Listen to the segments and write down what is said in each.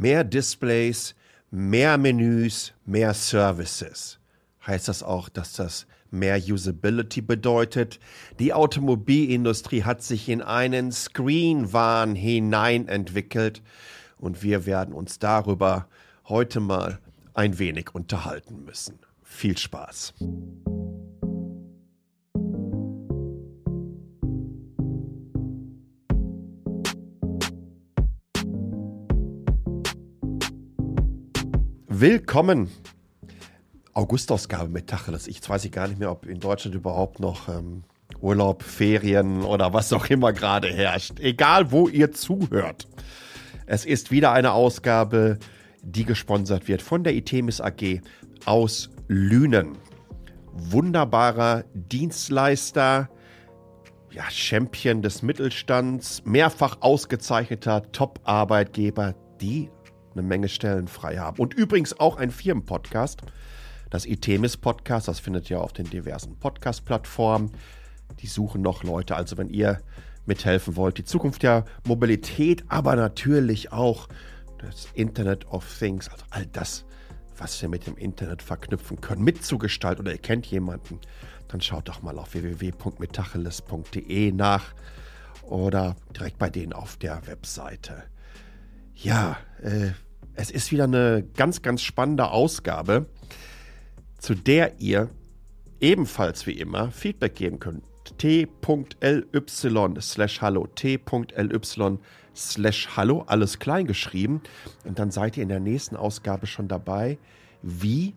mehr Displays, mehr Menüs, mehr Services. Heißt das auch, dass das mehr Usability bedeutet? Die Automobilindustrie hat sich in einen Screen-Wahn hinein entwickelt und wir werden uns darüber heute mal ein wenig unterhalten müssen. Viel Spaß! Willkommen. Augustausgabe mit Tacheles. Ich weiß ich gar nicht mehr, ob in Deutschland überhaupt noch ähm, Urlaub, Ferien oder was auch immer gerade herrscht. Egal, wo ihr zuhört. Es ist wieder eine Ausgabe, die gesponsert wird von der Itemis AG aus Lünen. Wunderbarer Dienstleister, ja, Champion des Mittelstands, mehrfach ausgezeichneter Top-Arbeitgeber, die eine Menge Stellen frei haben. Und übrigens auch ein Firmenpodcast, das Itemis Podcast, das findet ihr auf den diversen Podcast-Plattformen. Die suchen noch Leute, also wenn ihr mithelfen wollt, die Zukunft der Mobilität, aber natürlich auch das Internet of Things, also all das, was wir mit dem Internet verknüpfen können, mitzugestalten oder ihr kennt jemanden, dann schaut doch mal auf www.metacheles.de nach oder direkt bei denen auf der Webseite. Ja, äh, es ist wieder eine ganz, ganz spannende Ausgabe, zu der ihr ebenfalls wie immer Feedback geben könnt. t.ly slash hallo, t.ly slash hallo, alles klein geschrieben. Und dann seid ihr in der nächsten Ausgabe schon dabei, wie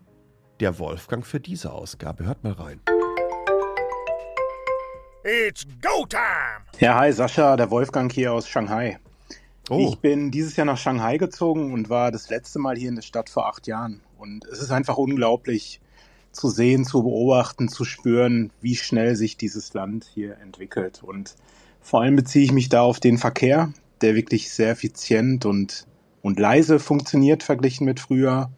der Wolfgang für diese Ausgabe. Hört mal rein. It's go time! Ja, hi, Sascha, der Wolfgang hier aus Shanghai. Oh. Ich bin dieses Jahr nach Shanghai gezogen und war das letzte Mal hier in der Stadt vor acht Jahren. Und es ist einfach unglaublich zu sehen, zu beobachten, zu spüren, wie schnell sich dieses Land hier entwickelt. Und vor allem beziehe ich mich da auf den Verkehr, der wirklich sehr effizient und, und leise funktioniert verglichen mit früher.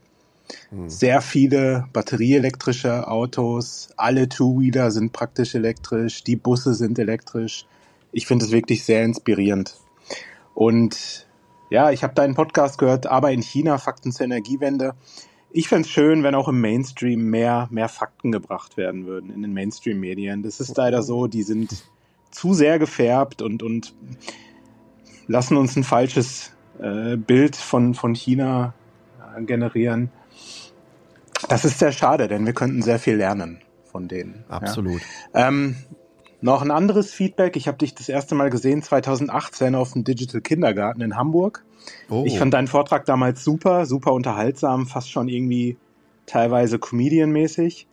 Hm. Sehr viele batterieelektrische Autos, alle Two-Wheeler sind praktisch elektrisch, die Busse sind elektrisch. Ich finde es wirklich sehr inspirierend. Und ja, ich habe deinen Podcast gehört, aber in China, Fakten zur Energiewende. Ich fände es schön, wenn auch im Mainstream mehr, mehr Fakten gebracht werden würden in den Mainstream-Medien. Das ist leider so, die sind zu sehr gefärbt und, und lassen uns ein falsches äh, Bild von, von China äh, generieren. Das ist sehr schade, denn wir könnten sehr viel lernen von denen. Absolut. Ja. Ähm, noch ein anderes Feedback. Ich habe dich das erste Mal gesehen 2018 auf dem Digital Kindergarten in Hamburg. Oh. Ich fand deinen Vortrag damals super, super unterhaltsam, fast schon irgendwie teilweise Comedian-mäßig.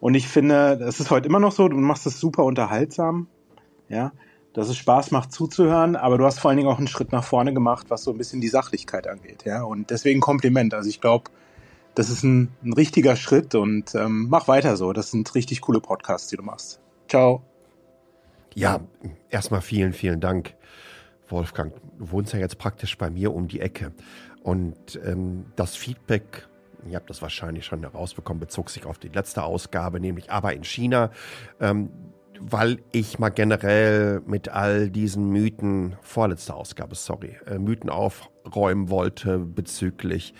Und ich finde, es ist heute immer noch so, du machst es super unterhaltsam, ja, dass es Spaß macht zuzuhören, aber du hast vor allen Dingen auch einen Schritt nach vorne gemacht, was so ein bisschen die Sachlichkeit angeht, ja. Und deswegen Kompliment. Also ich glaube, das ist ein, ein, richtiger Schritt und ähm, mach weiter so. Das sind richtig coole Podcasts, die du machst. Ciao. Ja, erstmal vielen, vielen Dank, Wolfgang. Du wohnst ja jetzt praktisch bei mir um die Ecke. Und ähm, das Feedback, ihr habt das wahrscheinlich schon herausbekommen, bezog sich auf die letzte Ausgabe, nämlich aber in China. Ähm, weil ich mal generell mit all diesen Mythen, vorletzte Ausgabe, sorry, äh, Mythen aufräumen wollte bezüglich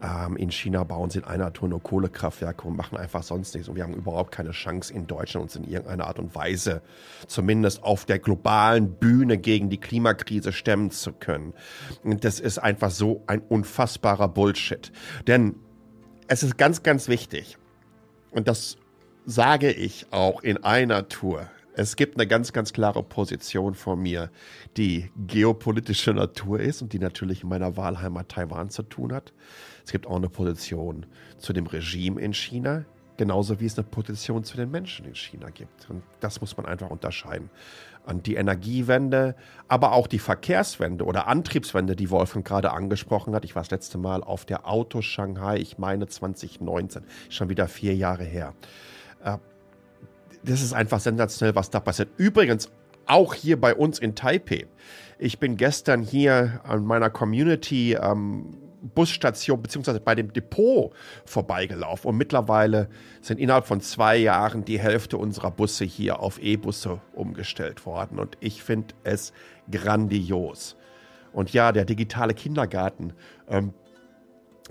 ähm, in China bauen sie in einer Tour nur Kohlekraftwerke und machen einfach sonst nichts. Und wir haben überhaupt keine Chance in Deutschland uns in irgendeiner Art und Weise, zumindest auf der globalen Bühne gegen die Klimakrise stemmen zu können. Und das ist einfach so ein unfassbarer Bullshit. Denn es ist ganz, ganz wichtig. Und das sage ich auch in einer Tour. Es gibt eine ganz, ganz klare Position von mir, die geopolitische Natur ist und die natürlich in meiner Wahlheimat Taiwan zu tun hat. Es gibt auch eine Position zu dem Regime in China, genauso wie es eine Position zu den Menschen in China gibt. Und das muss man einfach unterscheiden. Und die Energiewende, aber auch die Verkehrswende oder Antriebswende, die Wolfgang gerade angesprochen hat. Ich war das letzte Mal auf der Auto Shanghai, ich meine 2019, schon wieder vier Jahre her. Das ist einfach sensationell, was da passiert. Übrigens auch hier bei uns in Taipei. Ich bin gestern hier an meiner Community ähm, Busstation beziehungsweise bei dem Depot vorbeigelaufen und mittlerweile sind innerhalb von zwei Jahren die Hälfte unserer Busse hier auf E-Busse umgestellt worden und ich finde es grandios. Und ja, der digitale Kindergarten, ähm,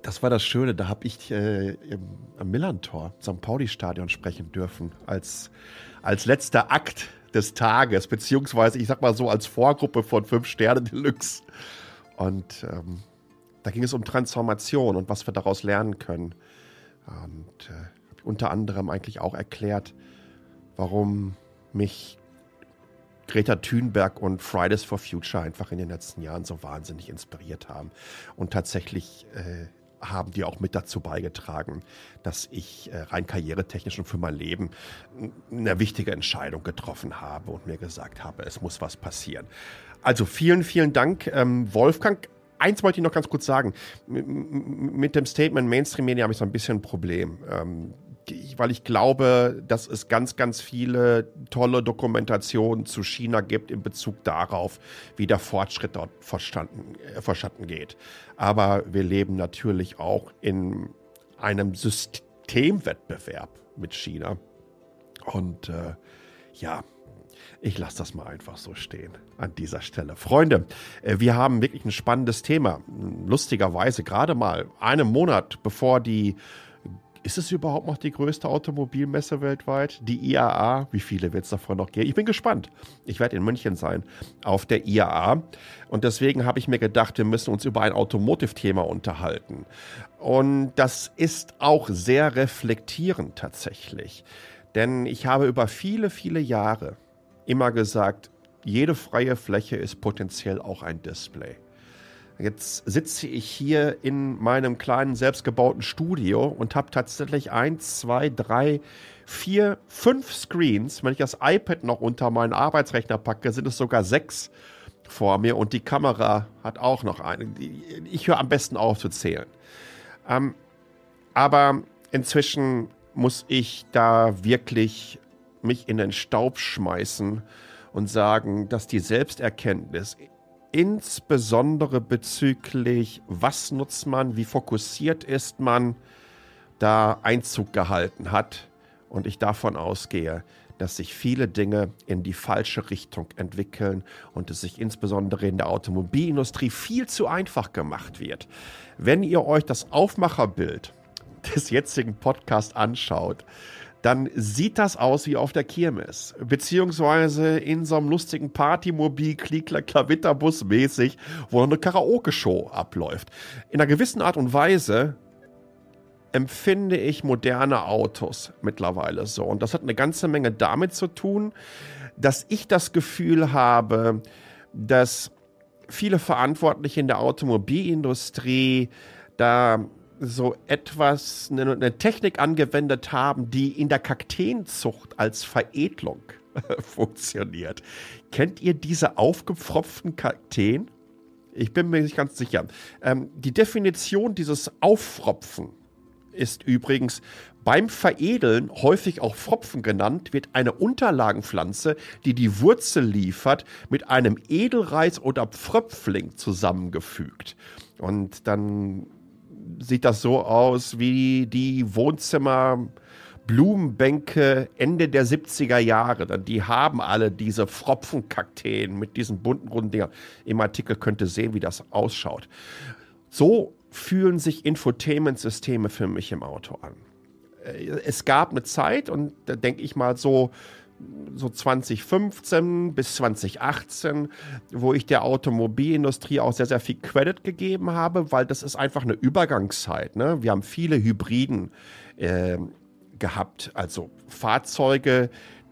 das war das Schöne, da habe ich äh, im, am Millantor, St. Pauli-Stadion sprechen dürfen, als, als letzter Akt des Tages, beziehungsweise ich sag mal so als Vorgruppe von Fünf Sterne Deluxe. Und ähm, da ging es um Transformation und was wir daraus lernen können. Und äh, unter anderem eigentlich auch erklärt, warum mich Greta Thunberg und Fridays for Future einfach in den letzten Jahren so wahnsinnig inspiriert haben. Und tatsächlich äh, haben die auch mit dazu beigetragen, dass ich äh, rein karrieretechnisch und für mein Leben eine wichtige Entscheidung getroffen habe und mir gesagt habe, es muss was passieren. Also vielen, vielen Dank, ähm, Wolfgang. Eins wollte ich noch ganz kurz sagen. mit dem Statement Mainstream Media habe ich so ein bisschen ein Problem. Weil ich glaube, dass es ganz, ganz viele tolle Dokumentationen zu China gibt in Bezug darauf, wie der Fortschritt dort äh, verstanden geht. Aber wir leben natürlich auch in einem Systemwettbewerb mit China. Und äh, ja, ich lasse das mal einfach so stehen an dieser Stelle. Freunde, äh, wir haben wirklich ein spannendes Thema. Lustigerweise gerade mal einen Monat bevor die ist es überhaupt noch die größte Automobilmesse weltweit? Die IAA? Wie viele wird es davon noch geben? Ich bin gespannt. Ich werde in München sein auf der IAA. Und deswegen habe ich mir gedacht, wir müssen uns über ein Automotive-Thema unterhalten. Und das ist auch sehr reflektierend tatsächlich. Denn ich habe über viele, viele Jahre immer gesagt, jede freie Fläche ist potenziell auch ein Display. Jetzt sitze ich hier in meinem kleinen selbstgebauten Studio und habe tatsächlich eins, zwei, drei, vier, fünf Screens. Wenn ich das iPad noch unter meinen Arbeitsrechner packe, sind es sogar sechs vor mir und die Kamera hat auch noch eine. Ich höre am besten auf zu zählen. Ähm, aber inzwischen muss ich da wirklich mich in den Staub schmeißen und sagen, dass die Selbsterkenntnis insbesondere bezüglich, was nutzt man, wie fokussiert ist man, da Einzug gehalten hat. Und ich davon ausgehe, dass sich viele Dinge in die falsche Richtung entwickeln und es sich insbesondere in der Automobilindustrie viel zu einfach gemacht wird. Wenn ihr euch das Aufmacherbild des jetzigen Podcasts anschaut, dann sieht das aus wie auf der Kirmes. Beziehungsweise in so einem lustigen Partymobil, Klickler, Klavitterbus mäßig, wo eine Karaoke-Show abläuft. In einer gewissen Art und Weise empfinde ich moderne Autos mittlerweile so. Und das hat eine ganze Menge damit zu tun, dass ich das Gefühl habe, dass viele Verantwortliche in der Automobilindustrie da so etwas, eine, eine, Technik angewendet haben, die in der Kakteenzucht als Veredelung funktioniert. Kennt ihr diese aufgepfropften Kakteen? Ich bin mir nicht ganz sicher. Ähm, die Definition dieses Auffropfen ist übrigens beim Veredeln, häufig auch Pfropfen genannt, wird eine Unterlagenpflanze, die die Wurzel liefert, mit einem Edelreis oder Pfröpfling zusammengefügt. Und dann sieht das so aus wie die Wohnzimmer. Blumenbänke Ende der 70er Jahre. Die haben alle diese Pfropfenkakteen mit diesen bunten runden Dingern. Im Artikel könnt ihr sehen, wie das ausschaut. So fühlen sich Infotainment-Systeme für mich im Auto an. Äh, es gab eine Zeit, und da denke ich mal so so 2015 bis 2018, wo ich der Automobilindustrie auch sehr, sehr viel Credit gegeben habe, weil das ist einfach eine Übergangszeit. Ne? Wir haben viele Hybriden äh, gehabt, also Fahrzeuge,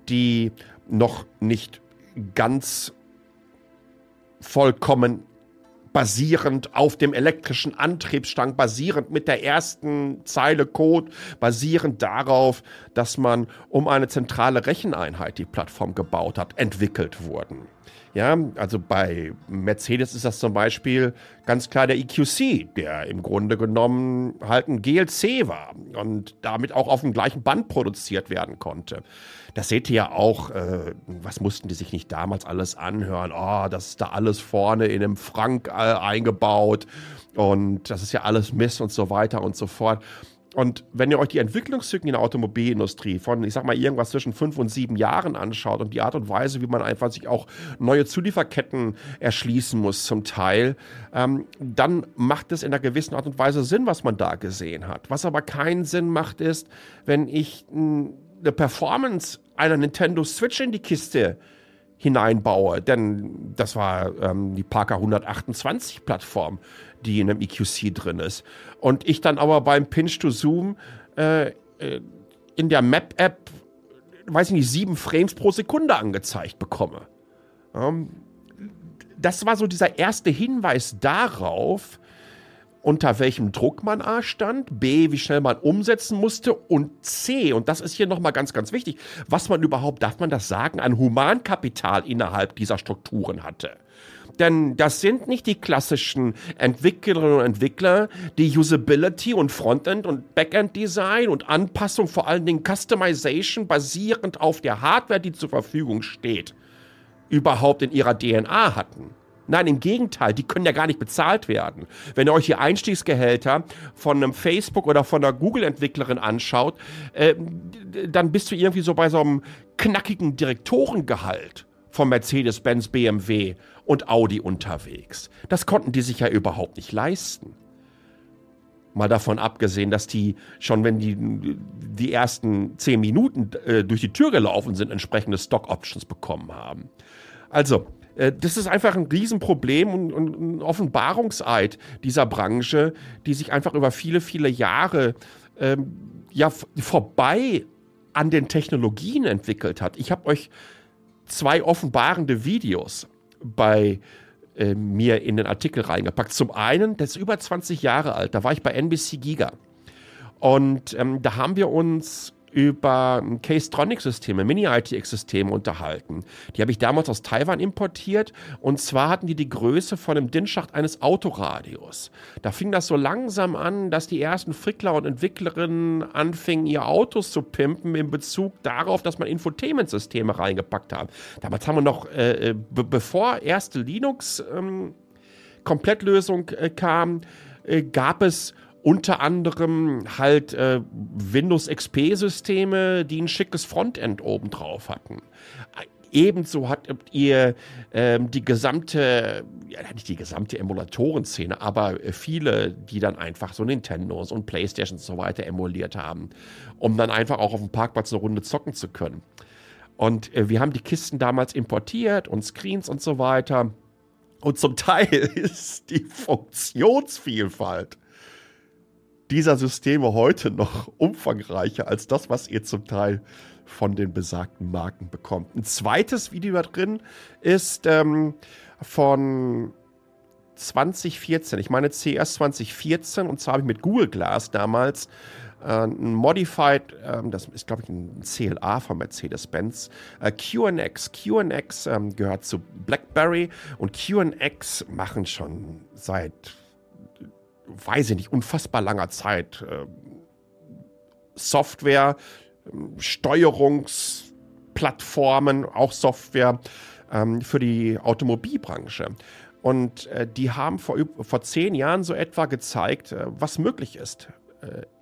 die noch nicht ganz vollkommen basierend auf dem elektrischen Antriebsstrang, basierend mit der ersten Zeile Code, basierend darauf, dass man um eine zentrale Recheneinheit die Plattform gebaut hat, entwickelt wurden. Ja, also bei Mercedes ist das zum Beispiel ganz klar der EQC, der im Grunde genommen halt ein GLC war und damit auch auf dem gleichen Band produziert werden konnte. Das seht ihr ja auch, äh, was mussten die sich nicht damals alles anhören? Oh, das ist da alles vorne in einem Frank äh, eingebaut und das ist ja alles Mist und so weiter und so fort. Und wenn ihr euch die Entwicklungszyklen in der Automobilindustrie von, ich sag mal, irgendwas zwischen fünf und sieben Jahren anschaut und die Art und Weise, wie man einfach sich auch neue Zulieferketten erschließen muss zum Teil, ähm, dann macht es in einer gewissen Art und Weise Sinn, was man da gesehen hat. Was aber keinen Sinn macht, ist, wenn ich eine Performance einer Nintendo Switch in die Kiste hineinbaue, denn das war ähm, die Parker 128 Plattform, die in einem EQC drin ist. Und ich dann aber beim Pinch to Zoom äh, äh, in der Map-App, weiß ich nicht, sieben Frames pro Sekunde angezeigt bekomme. Ähm, das war so dieser erste Hinweis darauf, unter welchem Druck man A stand, B, wie schnell man umsetzen musste und C, und das ist hier nochmal ganz, ganz wichtig, was man überhaupt, darf man das sagen, an Humankapital innerhalb dieser Strukturen hatte. Denn das sind nicht die klassischen Entwicklerinnen und Entwickler, die Usability und Frontend und Backend Design und Anpassung, vor allen Dingen Customization basierend auf der Hardware, die zur Verfügung steht, überhaupt in ihrer DNA hatten. Nein, im Gegenteil, die können ja gar nicht bezahlt werden. Wenn ihr euch die Einstiegsgehälter von einem Facebook oder von einer Google-Entwicklerin anschaut, äh, dann bist du irgendwie so bei so einem knackigen Direktorengehalt von Mercedes-Benz, BMW und Audi unterwegs. Das konnten die sich ja überhaupt nicht leisten. Mal davon abgesehen, dass die schon, wenn die die ersten zehn Minuten äh, durch die Tür gelaufen sind, entsprechende Stock Options bekommen haben. Also, das ist einfach ein Riesenproblem und, und ein Offenbarungseid dieser Branche, die sich einfach über viele, viele Jahre ähm, ja vorbei an den Technologien entwickelt hat. Ich habe euch zwei offenbarende Videos bei äh, mir in den Artikel reingepackt. Zum einen, das ist über 20 Jahre alt, da war ich bei NBC Giga. Und ähm, da haben wir uns über Case-Tronic-Systeme, Mini-ITX-Systeme unterhalten. Die habe ich damals aus Taiwan importiert und zwar hatten die die Größe von einem DIN-Schacht eines Autoradios. Da fing das so langsam an, dass die ersten Frickler und Entwicklerinnen anfingen, ihr Autos zu pimpen in Bezug darauf, dass man Infotainment-Systeme reingepackt hat. Damals haben wir noch, äh, äh bevor erste Linux ähm, Komplettlösung äh, kam, äh, gab es unter anderem halt äh, Windows XP-Systeme, die ein schickes Frontend obendrauf hatten. Ebenso habt ihr ähm, die gesamte, ja nicht die gesamte Emulatorenszene, aber viele, die dann einfach so Nintendos und Playstations und so weiter emuliert haben, um dann einfach auch auf dem Parkplatz eine Runde zocken zu können. Und äh, wir haben die Kisten damals importiert und Screens und so weiter. Und zum Teil ist die Funktionsvielfalt dieser Systeme heute noch umfangreicher als das, was ihr zum Teil von den besagten Marken bekommt. Ein zweites Video da drin ist ähm, von 2014. Ich meine CS 2014 und zwar habe ich mit Google Glass damals äh, ein Modified, ähm, das ist glaube ich ein CLA von Mercedes-Benz, äh, QNX. QNX ähm, gehört zu BlackBerry und QNX machen schon seit weiß ich nicht, unfassbar langer Zeit äh, Software, ähm, Steuerungsplattformen, auch Software ähm, für die Automobilbranche. Und äh, die haben vor, vor zehn Jahren so etwa gezeigt, äh, was möglich ist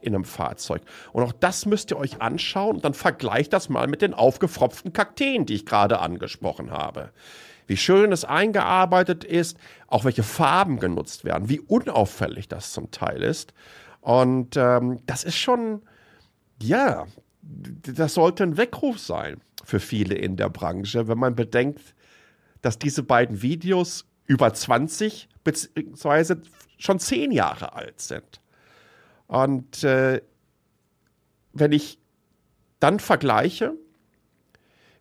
in einem Fahrzeug. Und auch das müsst ihr euch anschauen und dann vergleicht das mal mit den aufgefropften Kakteen, die ich gerade angesprochen habe wie schön es eingearbeitet ist, auch welche Farben genutzt werden, wie unauffällig das zum Teil ist. Und ähm, das ist schon, ja, das sollte ein Weckruf sein für viele in der Branche, wenn man bedenkt, dass diese beiden Videos über 20 bzw. schon 10 Jahre alt sind. Und äh, wenn ich dann vergleiche,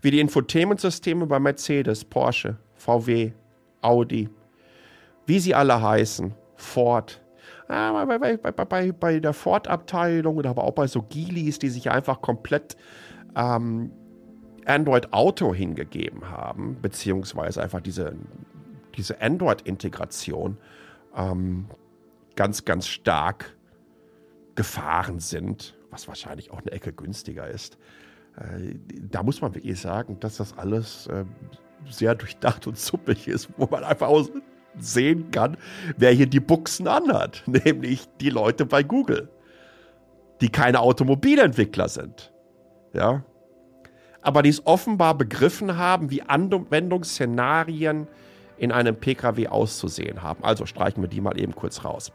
wie die Infotainment-Systeme bei Mercedes, Porsche, VW, Audi, wie sie alle heißen, Ford. Ah, bei, bei, bei, bei, der Ford-Abteilung oder aber auch bei so Geelys, die sich einfach komplett ähm, Android Auto hingegeben haben, beziehungsweise einfach diese, diese Android-Integration ähm, ganz, ganz stark gefahren sind, was wahrscheinlich auch eine Ecke günstiger ist. Äh, da muss man wirklich sagen, dass das alles äh, sehr durchdacht und suppig ist, wo man einfach auch sehen kann, wer hier die Buchsen anhat, nämlich die Leute bei Google. die keine Automobilentwickler sind. Ja. Aber die es offenbar begriffen haben, wie Anwendungsszenarien in einem Pkw auszusehen haben. Also streichen wir die mal eben kurz raus.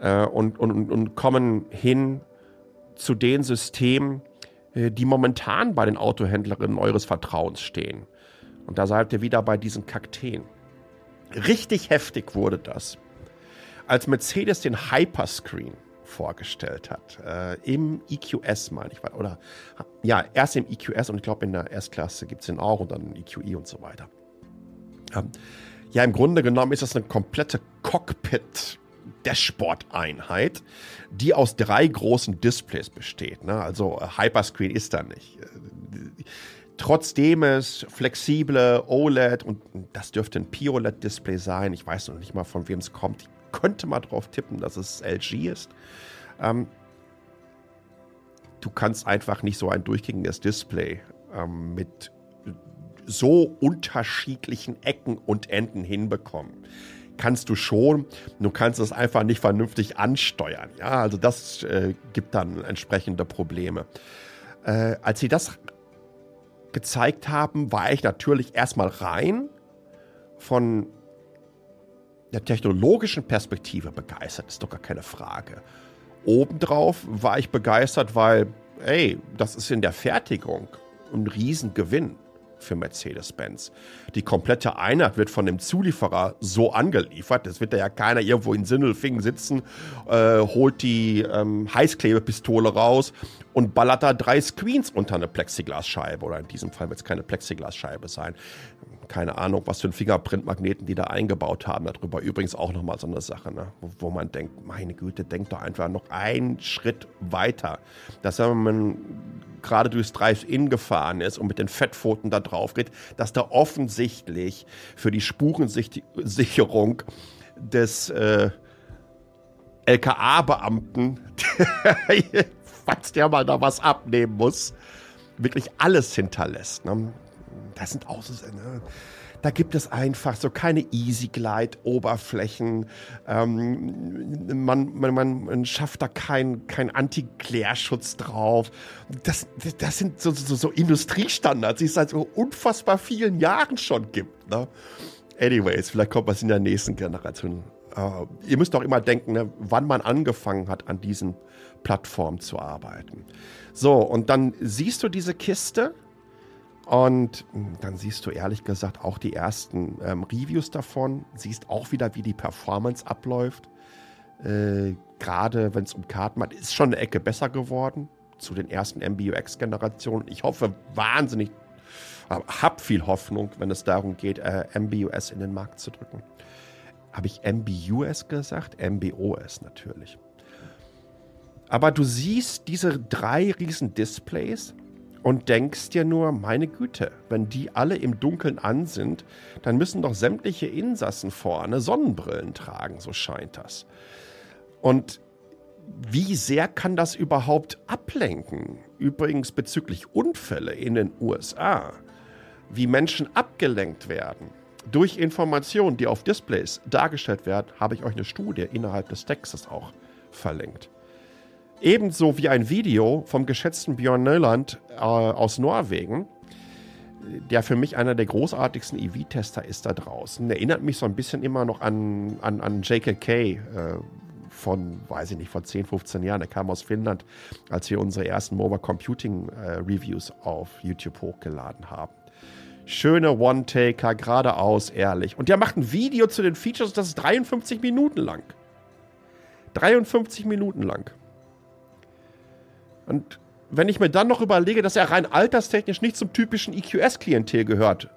Äh, und, und, und kommen hin zu den Systemen, die momentan bei den Autohändlerinnen eures Vertrauens stehen. Und da seid ihr wieder bei diesen Kakteen. Richtig heftig wurde das, als Mercedes den Hyperscreen vorgestellt hat. Äh, Im EQS, meine ich. Oder ja, erst im EQS und ich glaube in der S-Klasse gibt es den auch und dann EQE und so weiter. Ähm, ja, im Grunde genommen ist das eine komplette Cockpit- Dashboard-Einheit, die aus drei großen Displays besteht. Ne? Also äh, Hyperscreen ist da nicht. Trotzdem es flexible OLED und das dürfte ein POLED-Display sein. Ich weiß noch nicht mal, von wem es kommt. Ich könnte mal drauf tippen, dass es LG ist. Ähm, du kannst einfach nicht so ein durchgängiges Display ähm, mit so unterschiedlichen Ecken und Enden hinbekommen kannst du schon. Du kannst es einfach nicht vernünftig ansteuern. Ja, also das äh, gibt dann entsprechende Probleme. Äh, als sie das gezeigt haben, war ich natürlich erstmal rein von der technologischen Perspektive begeistert, ist doch gar keine Frage. Obendrauf war ich begeistert, weil, ey, das ist in der Fertigung ein Riesengewinn für Mercedes-Benz. Die komplette Einheit wird von dem Zulieferer so angeliefert. Das wird da ja keiner irgendwo in Sindelfingen sitzen, äh, holt die ähm, Heißklebepistole raus und ballert da drei Screens unter eine Plexiglasscheibe. Oder in diesem Fall wird es keine Plexiglasscheibe sein. Keine Ahnung, was für einen Fingerprintmagneten die da eingebaut haben. Darüber übrigens auch nochmal so eine Sache, ne? wo, wo, man denkt, meine Güte, denkt doch einfach noch einen Schritt weiter. Dass wenn man gerade durchs Drive-In gefahren ist und mit den Fettpfoten da drauf geht, dass da offensichtlich für die Spurensicherung des äh, LKA-Beamten, falls der mal da was abnehmen muss, wirklich alles hinterlässt. Ne? Das sind auch so, ne? Da gibt es einfach so keine Easy Glide Oberflächen. Ähm, man, man, man, schafft da keinen kein Anti-Klärschutz drauf. Das, das sind so, so, so Industriestandards, die es seit so unfassbar vielen Jahren schon gibt. Ne? Anyways, vielleicht kommt was in der nächsten Generation. Uh, ihr müsst auch immer denken, ne, wann man angefangen hat, an diesen Plattformen zu arbeiten. So, und dann siehst du diese Kiste und dann siehst du ehrlich gesagt auch die ersten ähm, Reviews davon, siehst auch wieder, wie die Performance abläuft. Äh, Gerade wenn es um Karten geht, ist schon eine Ecke besser geworden zu den ersten MBUX-Generationen. Ich hoffe wahnsinnig, äh, habe viel Hoffnung, wenn es darum geht, äh, MBUS in den Markt zu drücken. Habe ich MBUS gesagt? MBOS natürlich. Aber du siehst diese drei riesen Displays und denkst dir nur, meine Güte, wenn die alle im Dunkeln an sind, dann müssen doch sämtliche Insassen vorne Sonnenbrillen tragen, so scheint das. Und wie sehr kann das überhaupt ablenken? Übrigens bezüglich Unfälle in den USA, wie Menschen abgelenkt werden durch Informationen, die auf Displays dargestellt werden, habe ich euch eine Studie innerhalb des Textes auch verlinkt. Ebenso wie ein Video vom geschätzten Björn Neuland äh, aus Norwegen, der für mich einer der großartigsten EV-Tester ist da draußen. Erinnert mich so ein bisschen immer noch an, an, an JKK äh, von, weiß ich nicht, von 10, 15 Jahren. Der kam aus Finnland, als wir unsere ersten Mobile Computing äh, Reviews auf YouTube hochgeladen haben. Schöne One-Taker, geradeaus, ehrlich. Und der macht ein Video zu den Features, das ist 53 Minuten lang. 53 Minuten lang. Und wenn ich mir dann noch überlege, dass er rein alterstechnisch nicht zum typischen EQS-Klientel gehört,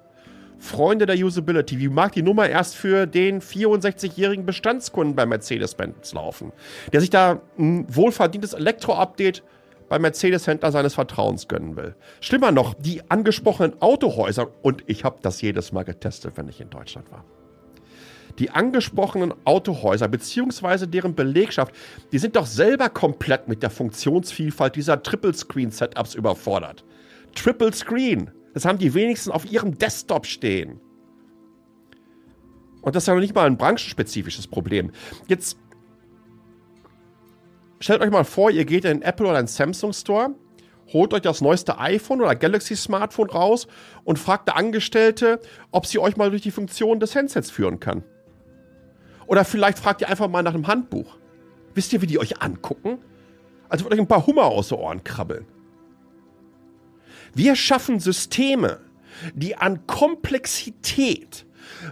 Freunde der Usability, wie mag die Nummer erst für den 64-jährigen Bestandskunden bei Mercedes-Benz laufen, der sich da ein wohlverdientes Elektro-Update bei Mercedes-Händler seines Vertrauens gönnen will. Schlimmer noch, die angesprochenen Autohäuser, und ich habe das jedes Mal getestet, wenn ich in Deutschland war. Die angesprochenen Autohäuser bzw. deren Belegschaft, die sind doch selber komplett mit der Funktionsvielfalt dieser Triple-Screen-Setups überfordert. Triple Screen, das haben die wenigsten auf ihrem Desktop stehen. Und das ist ja noch nicht mal ein branchenspezifisches Problem. Jetzt stellt euch mal vor, ihr geht in den Apple oder einen Samsung Store, holt euch das neueste iPhone oder Galaxy Smartphone raus und fragt der Angestellte, ob sie euch mal durch die Funktion des Handsets führen kann. Oder vielleicht fragt ihr einfach mal nach einem Handbuch. Wisst ihr, wie die euch angucken? Als würde euch ein paar Hummer aus den Ohren krabbeln. Wir schaffen Systeme, die an Komplexität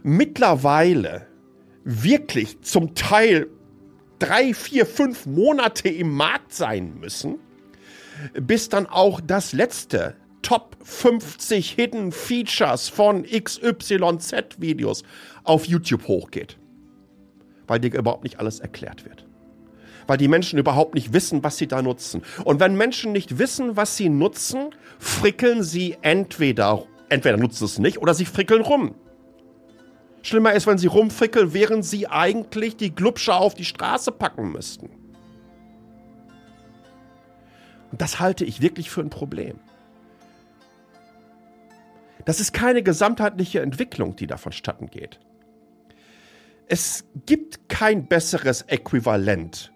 mittlerweile wirklich zum Teil drei, vier, fünf Monate im Markt sein müssen, bis dann auch das letzte Top 50 Hidden Features von XYZ Videos auf YouTube hochgeht. Weil dir überhaupt nicht alles erklärt wird. Weil die Menschen überhaupt nicht wissen, was sie da nutzen. Und wenn Menschen nicht wissen, was sie nutzen, frickeln sie entweder, entweder nutzen es nicht oder sie frickeln rum. Schlimmer ist, wenn sie rumfrickeln, während sie eigentlich die Glubscher auf die Straße packen müssten. Und das halte ich wirklich für ein Problem. Das ist keine gesamtheitliche Entwicklung, die da vonstatten geht. Es gibt kein besseres Äquivalent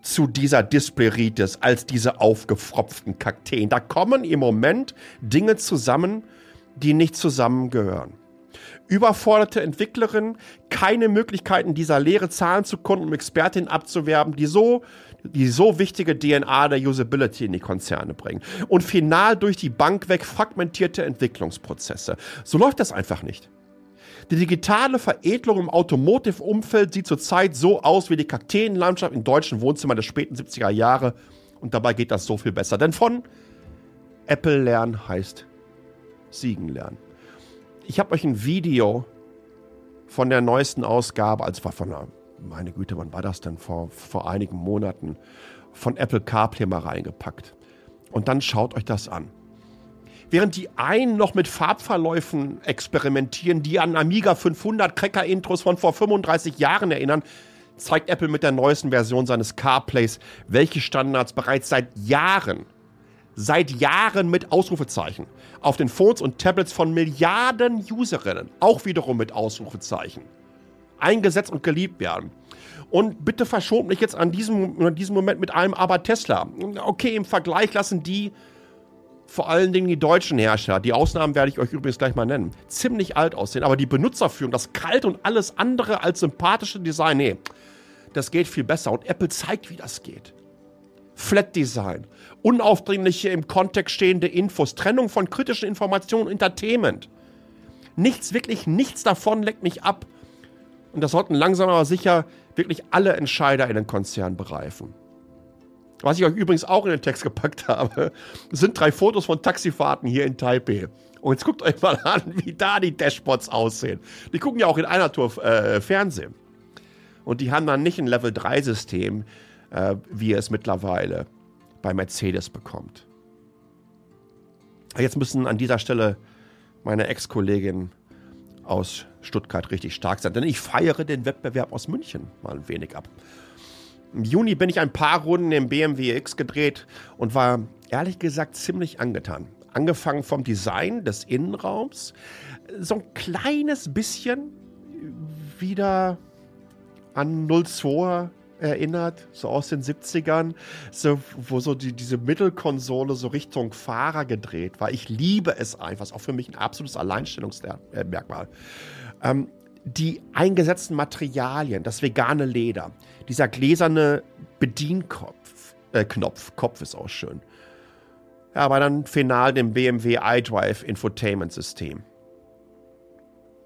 zu dieser Displeritis als diese aufgefropften Kakteen. Da kommen im Moment Dinge zusammen, die nicht zusammengehören überforderte Entwicklerin keine Möglichkeiten, dieser leere Zahlen zu konnten, um Expertinnen abzuwerben, die so die so wichtige DNA der Usability in die Konzerne bringen. Und final durch die Bank weg fragmentierte Entwicklungsprozesse. So läuft das einfach nicht. Die digitale Veredelung im Automotive-Umfeld sieht zurzeit so aus wie die Kakteenlandschaft im deutschen Wohnzimmer der späten 70er Jahre. Und dabei geht das so viel besser. Denn von Apple lernen heißt Siegen lernen ich habe euch ein Video von der neuesten Ausgabe, als war von der, meine Güte, wann war das denn? Vor, vor einigen Monaten, von Apple CarPlay mal reingepackt. Und dann schaut euch das an. Während die einen noch mit Farbverläufen experimentieren, die an Amiga 500 Cracker-Intros von vor 35 Jahren erinnern, zeigt Apple mit der neuesten Version seines CarPlays, welche Standards bereits seit Jahren seit Jahren mit Ausrufezeichen auf den Phones und Tablets von Milliarden Userinnen, auch wiederum mit Ausrufezeichen, eingesetzt und geliebt werden. Und bitte verschont mich jetzt an diesem, an diesem Moment mit einem Aber Tesla. Okay, im Vergleich lassen die, vor allen Dingen die deutschen Hersteller, die Ausnahmen werde ich euch übrigens gleich mal nennen, ziemlich alt aussehen. Aber die Benutzerführung, das Kalt und alles andere als sympathische Design, nee, das geht viel besser. Und Apple zeigt, wie das geht. Flat Design, unaufdringliche im Kontext stehende Infos, Trennung von kritischen Informationen und Entertainment. Nichts, wirklich nichts davon leckt mich ab. Und das sollten langsam aber sicher wirklich alle Entscheider in den Konzern bereifen. Was ich euch übrigens auch in den Text gepackt habe, sind drei Fotos von Taxifahrten hier in Taipei. Und jetzt guckt euch mal an, wie da die Dashboards aussehen. Die gucken ja auch in einer Tour äh, Fernsehen. Und die haben dann nicht ein Level 3 System, äh, wie er es mittlerweile bei Mercedes bekommt. Jetzt müssen an dieser Stelle meine Ex-Kollegin aus Stuttgart richtig stark sein, denn ich feiere den Wettbewerb aus München mal ein wenig ab. Im Juni bin ich ein paar Runden im BMW X gedreht und war ehrlich gesagt ziemlich angetan. Angefangen vom Design des Innenraums, so ein kleines bisschen wieder an 02 erinnert, so aus den 70ern, so, wo so die, diese Mittelkonsole so Richtung Fahrer gedreht war. Ich liebe es einfach, ist auch für mich ein absolutes Alleinstellungsmerkmal. Ähm, die eingesetzten Materialien, das vegane Leder, dieser gläserne Bedienkopf, äh, Knopf, Kopf ist auch schön. Ja, aber dann final dem BMW iDrive Infotainment System.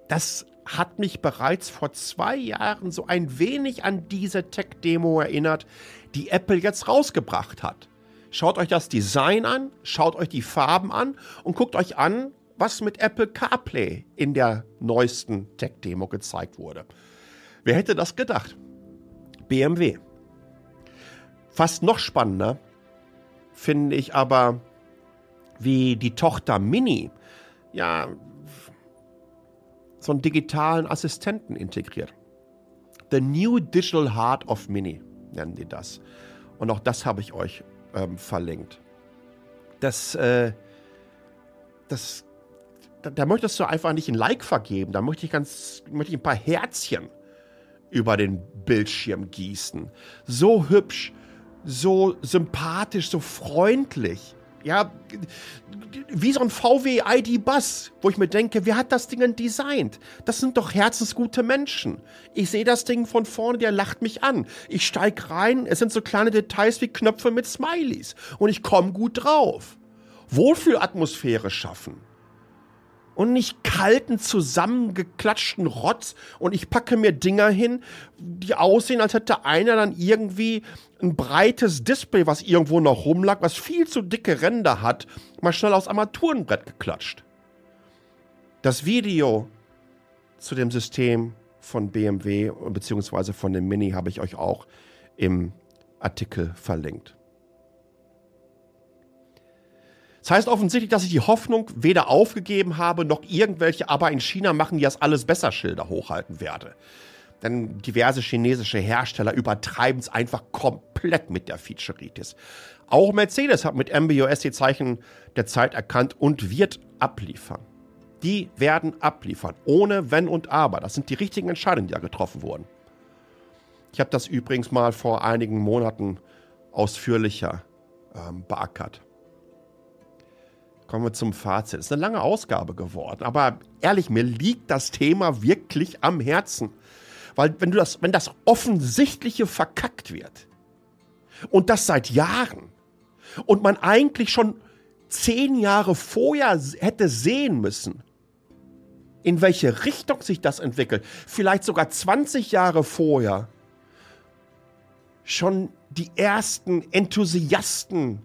Das hat mich bereits vor zwei Jahren so ein wenig an diese Tech-Demo erinnert, die Apple jetzt rausgebracht hat. Schaut euch das Design an, schaut euch die Farben an und guckt euch an, was mit Apple CarPlay in der neuesten Tech-Demo gezeigt wurde. Wer hätte das gedacht? BMW. Fast noch spannender finde ich aber, wie die Tochter Mini ja so einen digitalen Assistenten integriert. The New Digital Heart of Mini nennen die das. Und auch das habe ich euch ähm, verlinkt. Das, äh, das, da, da, möchtest du einfach nicht ein Like vergeben. Da möchte ich ganz, möchte ich ein paar Herzchen über den Bildschirm gießen. So hübsch, so sympathisch, so freundlich. Ja, wie so ein VW ID-Bus, wo ich mir denke, wer hat das Ding denn designt? Das sind doch herzensgute Menschen. Ich sehe das Ding von vorne, der lacht mich an. Ich steig rein, es sind so kleine Details wie Knöpfe mit Smileys und ich komme gut drauf. Wohlfühlatmosphäre schaffen und nicht kalten, zusammengeklatschten Rotz und ich packe mir Dinger hin, die aussehen, als hätte einer dann irgendwie ein breites Display, was irgendwo noch rumlag, was viel zu dicke Ränder hat, mal schnell aufs Armaturenbrett geklatscht. Das Video zu dem System von BMW bzw. von dem Mini habe ich euch auch im Artikel verlinkt. Das heißt offensichtlich, dass ich die Hoffnung weder aufgegeben habe, noch irgendwelche aber in China machen die das alles besser Schilder hochhalten werde. Denn diverse chinesische Hersteller übertreiben es einfach komplett mit der Featureitis. Auch Mercedes hat mit MBOS die Zeichen der Zeit erkannt und wird abliefern. Die werden abliefern, ohne Wenn und Aber. Das sind die richtigen Entscheidungen, die da getroffen wurden. Ich habe das übrigens mal vor einigen Monaten ausführlicher ähm, beackert. Kommen wir zum Fazit. Ist eine lange Ausgabe geworden, aber ehrlich, mir liegt das Thema wirklich am Herzen. Weil wenn du das, wenn das Offensichtliche verkackt wird und das seit Jahren und man eigentlich schon zehn Jahre vorher hätte sehen müssen, in welche Richtung sich das entwickelt, vielleicht sogar 20 Jahre vorher, schon die ersten Enthusiasten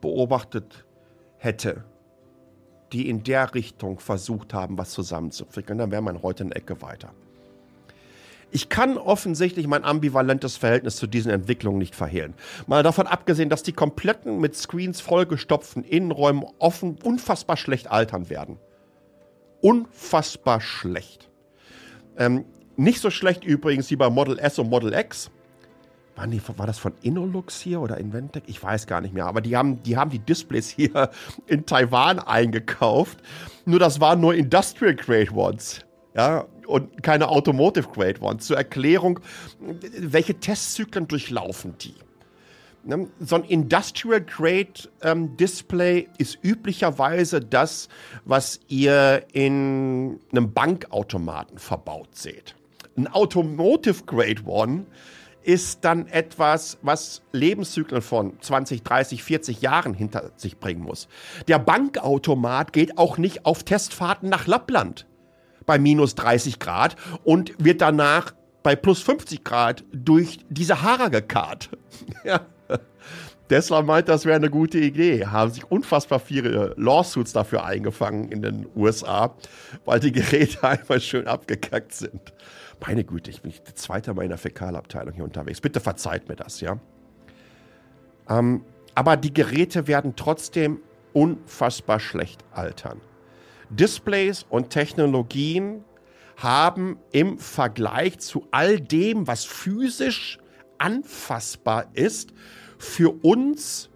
beobachtet hätte die in der Richtung versucht haben, was zusammenzufrickeln, dann wäre man heute eine Ecke weiter. Ich kann offensichtlich mein ambivalentes Verhältnis zu diesen Entwicklungen nicht verhehlen. Mal davon abgesehen, dass die kompletten mit Screens vollgestopften Innenräume offen unfassbar schlecht altern werden. Unfassbar schlecht. Ähm, nicht so schlecht übrigens wie bei Model S und Model X. War, die, war das von Inolux hier oder Inventec? Ich weiß gar nicht mehr. Aber die haben, die haben die Displays hier in Taiwan eingekauft. Nur das waren nur Industrial Grade Ones. Ja, und keine Automotive Grade Ones. Zur Erklärung, welche Testzyklen durchlaufen die? Ne, so ein Industrial Grade ähm, Display ist üblicherweise das, was ihr in einem Bankautomaten verbaut seht. Ein Automotive Grade One ist dann etwas, was Lebenszyklen von 20, 30, 40 Jahren hinter sich bringen muss. Der Bankautomat geht auch nicht auf Testfahrten nach Lappland bei minus 30 Grad und wird danach bei plus 50 Grad durch die Sahara gekarrt. ja. Tesla meint, das wäre eine gute Idee. Haben sich unfassbar viele Lawsuits dafür eingefangen in den USA, weil die Geräte einfach schön abgekackt sind. Meine Güte, ich bin der Zweite meiner Fäkalabteilung hier unterwegs. Bitte verzeiht mir das, ja. Ähm, aber die Geräte werden trotzdem unfassbar schlecht altern. Displays und Technologien haben im Vergleich zu all dem, was physisch anfassbar ist, für uns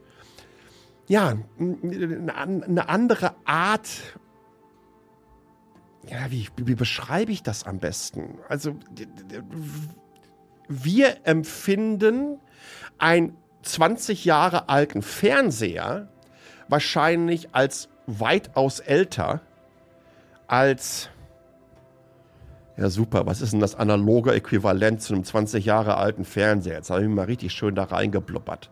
ja eine andere Art ja, wie, wie beschreibe ich das am besten? Also, wir empfinden einen 20 Jahre alten Fernseher wahrscheinlich als weitaus älter als ja, super. Was ist denn das analoge Äquivalent zu einem 20 Jahre alten Fernseher? Jetzt habe ich mich mal richtig schön da reingeblubbert.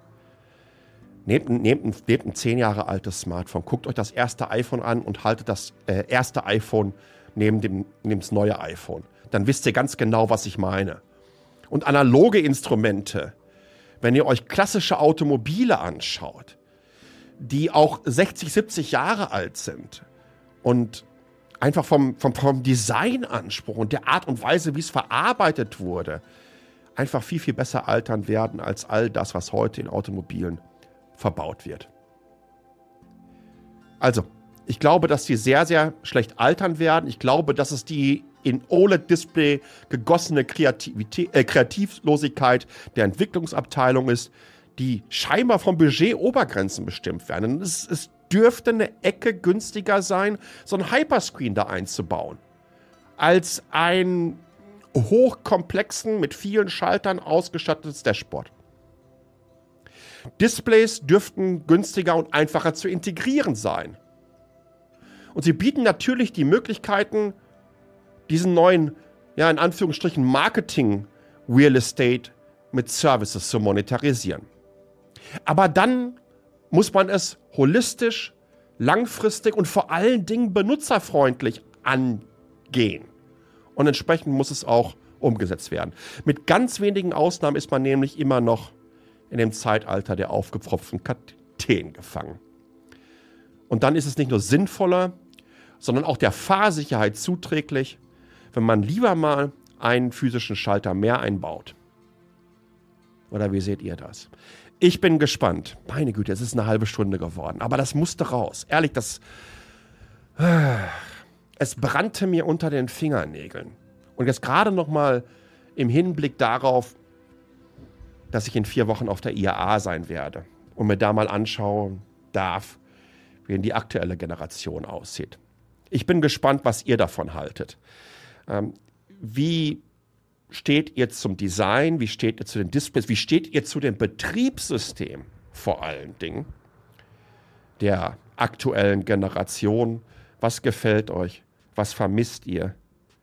Nehmt, nehmt, nehmt ein 10 Jahre altes Smartphone, guckt euch das erste iPhone an und haltet das äh, erste iPhone neben dem, neben das neue iPhone. Dann wisst ihr ganz genau, was ich meine. Und analoge Instrumente, wenn ihr euch klassische Automobile anschaut, die auch 60, 70 Jahre alt sind und einfach vom, vom, vom Designanspruch und der Art und Weise, wie es verarbeitet wurde, einfach viel, viel besser altern werden als all das, was heute in Automobilen verbaut wird. Also, ich glaube, dass die sehr, sehr schlecht altern werden. Ich glaube, dass es die in OLED-Display gegossene Kreativität, äh, Kreativlosigkeit der Entwicklungsabteilung ist, die scheinbar vom Budget Obergrenzen bestimmt werden. Es, es dürfte eine Ecke günstiger sein, so ein Hyperscreen da einzubauen, als ein hochkomplexen, mit vielen Schaltern ausgestattetes Dashboard. Displays dürften günstiger und einfacher zu integrieren sein. Und sie bieten natürlich die Möglichkeiten, diesen neuen, ja, in Anführungsstrichen Marketing Real Estate mit Services zu monetarisieren. Aber dann muss man es holistisch, langfristig und vor allen Dingen benutzerfreundlich angehen. Und entsprechend muss es auch umgesetzt werden. Mit ganz wenigen Ausnahmen ist man nämlich immer noch in dem Zeitalter der aufgepfropften Kakteen gefangen. Und dann ist es nicht nur sinnvoller, sondern auch der Fahrsicherheit zuträglich, wenn man lieber mal einen physischen Schalter mehr einbaut. Oder wie seht ihr das? Ich bin gespannt. Meine Güte, es ist eine halbe Stunde geworden. Aber das musste raus. Ehrlich, das. Es brannte mir unter den Fingernägeln. Und jetzt gerade noch mal im Hinblick darauf, dass ich in vier Wochen auf der IAA sein werde und mir da mal anschauen darf, wie denn die aktuelle Generation aussieht. Ich bin gespannt, was ihr davon haltet. Ähm, wie steht ihr zum Design? Wie steht ihr zu den Displays? Wie steht ihr zu dem Betriebssystem vor allen Dingen der aktuellen Generation? Was gefällt euch? Was vermisst ihr?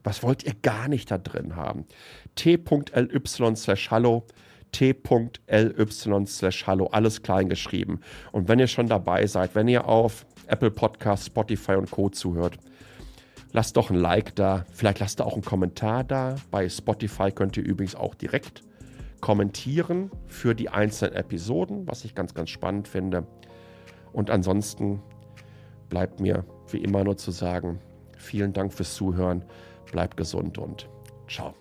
Was wollt ihr gar nicht da drin haben? t.ly slash hallo t.ly slash hallo, alles klein geschrieben. Und wenn ihr schon dabei seid, wenn ihr auf Apple Podcast, Spotify und Co. zuhört, lasst doch ein Like da. Vielleicht lasst ihr auch einen Kommentar da. Bei Spotify könnt ihr übrigens auch direkt kommentieren für die einzelnen Episoden, was ich ganz, ganz spannend finde. Und ansonsten bleibt mir wie immer nur zu sagen, vielen Dank fürs Zuhören, bleibt gesund und ciao.